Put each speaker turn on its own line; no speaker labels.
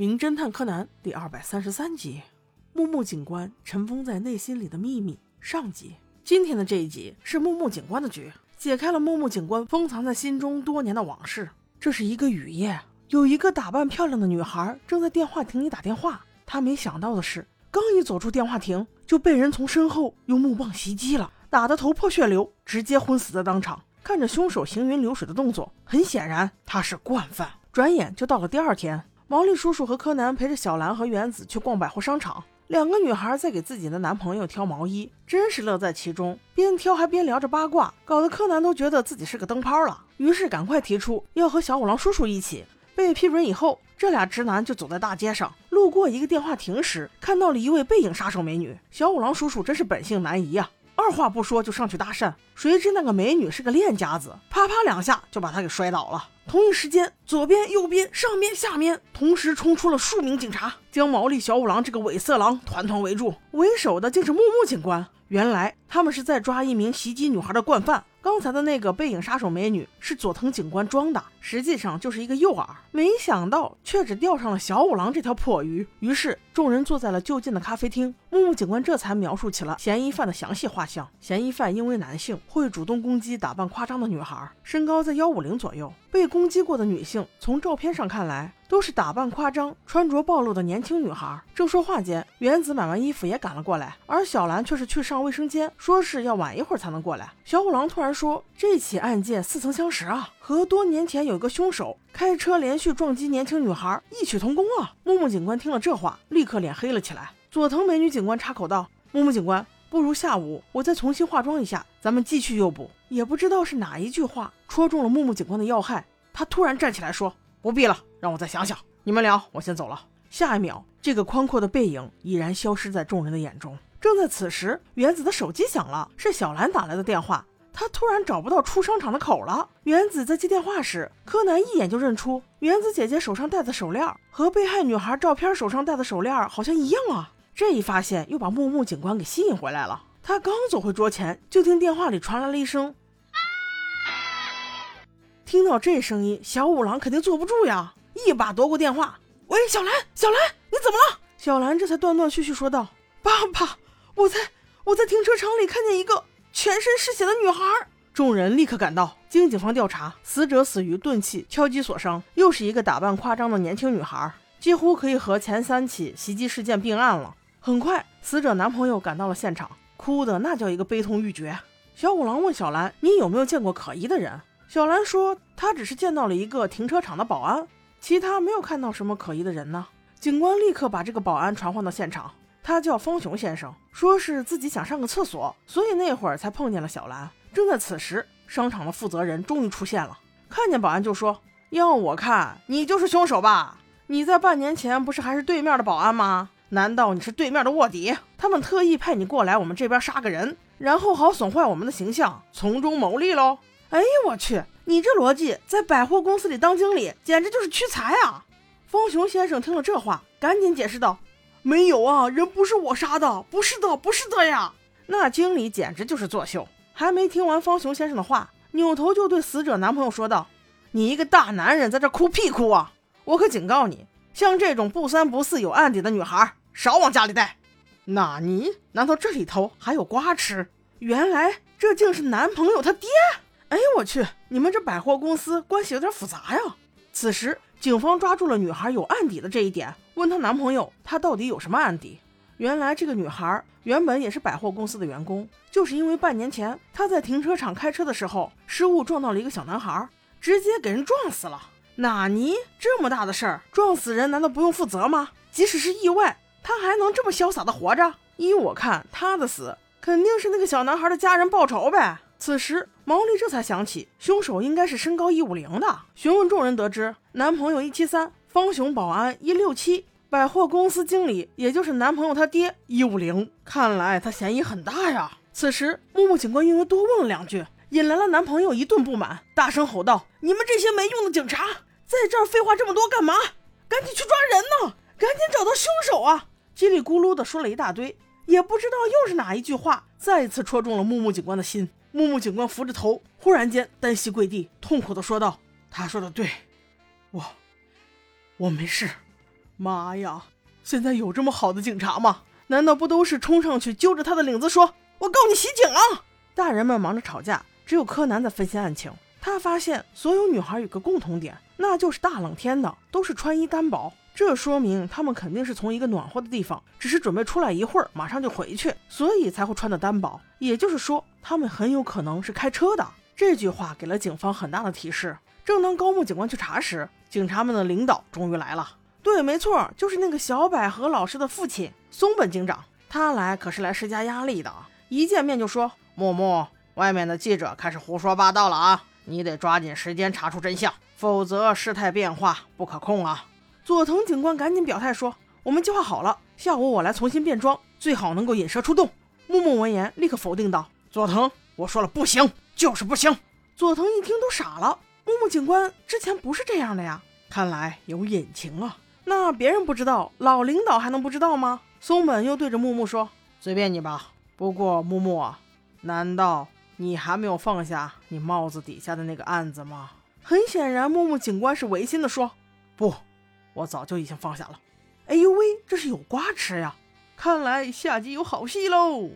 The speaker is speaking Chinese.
名侦探柯南第二百三十三集：木木警官尘封在内心里的秘密上集。今天的这一集是木木警官的局，解开了木木警官封藏在心中多年的往事。这是一个雨夜，有一个打扮漂亮的女孩正在电话亭里打电话。她没想到的是，刚一走出电话亭，就被人从身后用木棒袭击了，打得头破血流，直接昏死在当场。看着凶手行云流水的动作，很显然他是惯犯。转眼就到了第二天。毛利叔叔和柯南陪着小兰和原子去逛百货商场，两个女孩在给自己的男朋友挑毛衣，真是乐在其中，边挑还边聊着八卦，搞得柯南都觉得自己是个灯泡了。于是赶快提出要和小五郎叔叔一起。被批准以后，这俩直男就走在大街上，路过一个电话亭时，看到了一位背影杀手美女。小五郎叔叔真是本性难移呀，二话不说就上去搭讪，谁知那个美女是个练家子，啪啪两下就把他给摔倒了。同一时间，左边、右边、上边、下面同时冲出了数名警察，将毛利小五郎这个伪色狼团团围住。为首的竟是木木警官。原来他们是在抓一名袭击女孩的惯犯。刚才的那个背影杀手美女是佐藤警官装的，实际上就是一个诱饵。没想到却只钓上了小五郎这条破鱼。于是众人坐在了就近的咖啡厅，木木警官这才描述起了嫌疑犯的详细画像。嫌疑犯因为男性，会主动攻击打扮夸张的女孩，身高在幺五零左右。被攻攻击过的女性，从照片上看来。都是打扮夸张、穿着暴露的年轻女孩。正说话间，原子买完衣服也赶了过来，而小兰却是去上卫生间，说是要晚一会儿才能过来。小五郎突然说：“这起案件似曾相识啊，和多年前有一个凶手开车连续撞击年轻女孩异曲同工啊！”木木警官听了这话，立刻脸黑了起来。佐藤美女警官插口道：“木木警官，不如下午我再重新化妆一下，咱们继续诱捕。”也不知道是哪一句话戳中了木木警官的要害，他突然站起来说。不必了，让我再想想。你们聊，我先走了。下一秒，这个宽阔的背影已然消失在众人的眼中。正在此时，原子的手机响了，是小兰打来的电话。他突然找不到出商场的口了。原子在接电话时，柯南一眼就认出原子姐姐手上戴的手链和被害女孩照片手上戴的手链好像一样啊！这一发现又把木木警官给吸引回来了。他刚走回桌前，就听电话里传来了一声。听到这声音，小五郎肯定坐不住呀，一把夺过电话。喂，小兰，小兰，你怎么了？小兰这才断断续续说道：“爸爸，我在我在停车场里看见一个全身是血的女孩。”众人立刻赶到，经警方调查，死者死于钝器敲击所伤，又是一个打扮夸张的年轻女孩，几乎可以和前三起袭击事件并案了。很快，死者男朋友赶到了现场，哭的那叫一个悲痛欲绝。小五郎问小兰：“你有没有见过可疑的人？”小兰说：“她只是见到了一个停车场的保安，其他没有看到什么可疑的人呢。”警官立刻把这个保安传唤到现场，他叫方雄先生，说是自己想上个厕所，所以那会儿才碰见了小兰。正在此时，商场的负责人终于出现了，看见保安就说：“要我看，你就是凶手吧？你在半年前不是还是对面的保安吗？难道你是对面的卧底？他们特意派你过来我们这边杀个人，然后好损坏我们的形象，从中牟利喽？”哎呦我去！你这逻辑在百货公司里当经理，简直就是屈才啊！方雄先生听了这话，赶紧解释道：“没有啊，人不是我杀的，不是的，不是的呀！”那经理简直就是作秀。还没听完方雄先生的话，扭头就对死者男朋友说道：“你一个大男人在这哭屁哭啊！我可警告你，像这种不三不四有案底的女孩，少往家里带。”纳尼？难道这里头还有瓜吃？原来这竟是男朋友他爹！哎呦我去！你们这百货公司关系有点复杂呀。此时，警方抓住了女孩有案底的这一点，问她男朋友她到底有什么案底。原来这个女孩原本也是百货公司的员工，就是因为半年前她在停车场开车的时候失误撞到了一个小男孩，直接给人撞死了。纳尼？这么大的事儿，撞死人难道不用负责吗？即使是意外，她还能这么潇洒的活着？依我看，她的死肯定是那个小男孩的家人报仇呗。此时，毛利这才想起，凶手应该是身高一五零的。询问众人得知，男朋友一七三，方雄保安一六七，百货公司经理也就是男朋友他爹一五零。看来他嫌疑很大呀。此时，木木警官因为多问了两句，引来了男朋友一顿不满，大声吼道：“你们这些没用的警察，在这儿废话这么多干嘛？赶紧去抓人呢！赶紧找到凶手啊！”叽里咕噜的说了一大堆，也不知道又是哪一句话，再次戳中了木木警官的心。木木警官扶着头，忽然间单膝跪地，痛苦地说道：“他说的对，我，我没事，妈呀，现在有这么好的警察吗？难道不都是冲上去揪着他的领子说：“我告你袭警啊！”大人们忙着吵架，只有柯南在分析案情。他发现所有女孩有个共同点，那就是大冷天的都是穿衣单薄，这说明他们肯定是从一个暖和的地方，只是准备出来一会儿，马上就回去，所以才会穿的单薄。也就是说，他们很有可能是开车的。这句话给了警方很大的提示。正当高木警官去查时，警察们的领导终于来了。对，没错，就是那个小百合老师的父亲松本警长。他来可是来施加压力的，一见面就说：“木木，外面的记者开始胡说八道了啊！”你得抓紧时间查出真相，否则事态变化不可控啊！佐藤警官赶紧表态说：“我们计划好了，下午我来重新变装，最好能够引蛇出洞。”木木闻言立刻否定道：“佐藤，我说了不行，就是不行。”佐藤一听都傻了，木木警官之前不是这样的呀，看来有隐情啊！那别人不知道，老领导还能不知道吗？松本又对着木木说：“随便你吧，不过木木啊，难道……”你还没有放下你帽子底下的那个案子吗？很显然，木木警官是违心的说：“不，我早就已经放下了。”哎呦喂，这是有瓜吃呀！看来下集有好戏喽！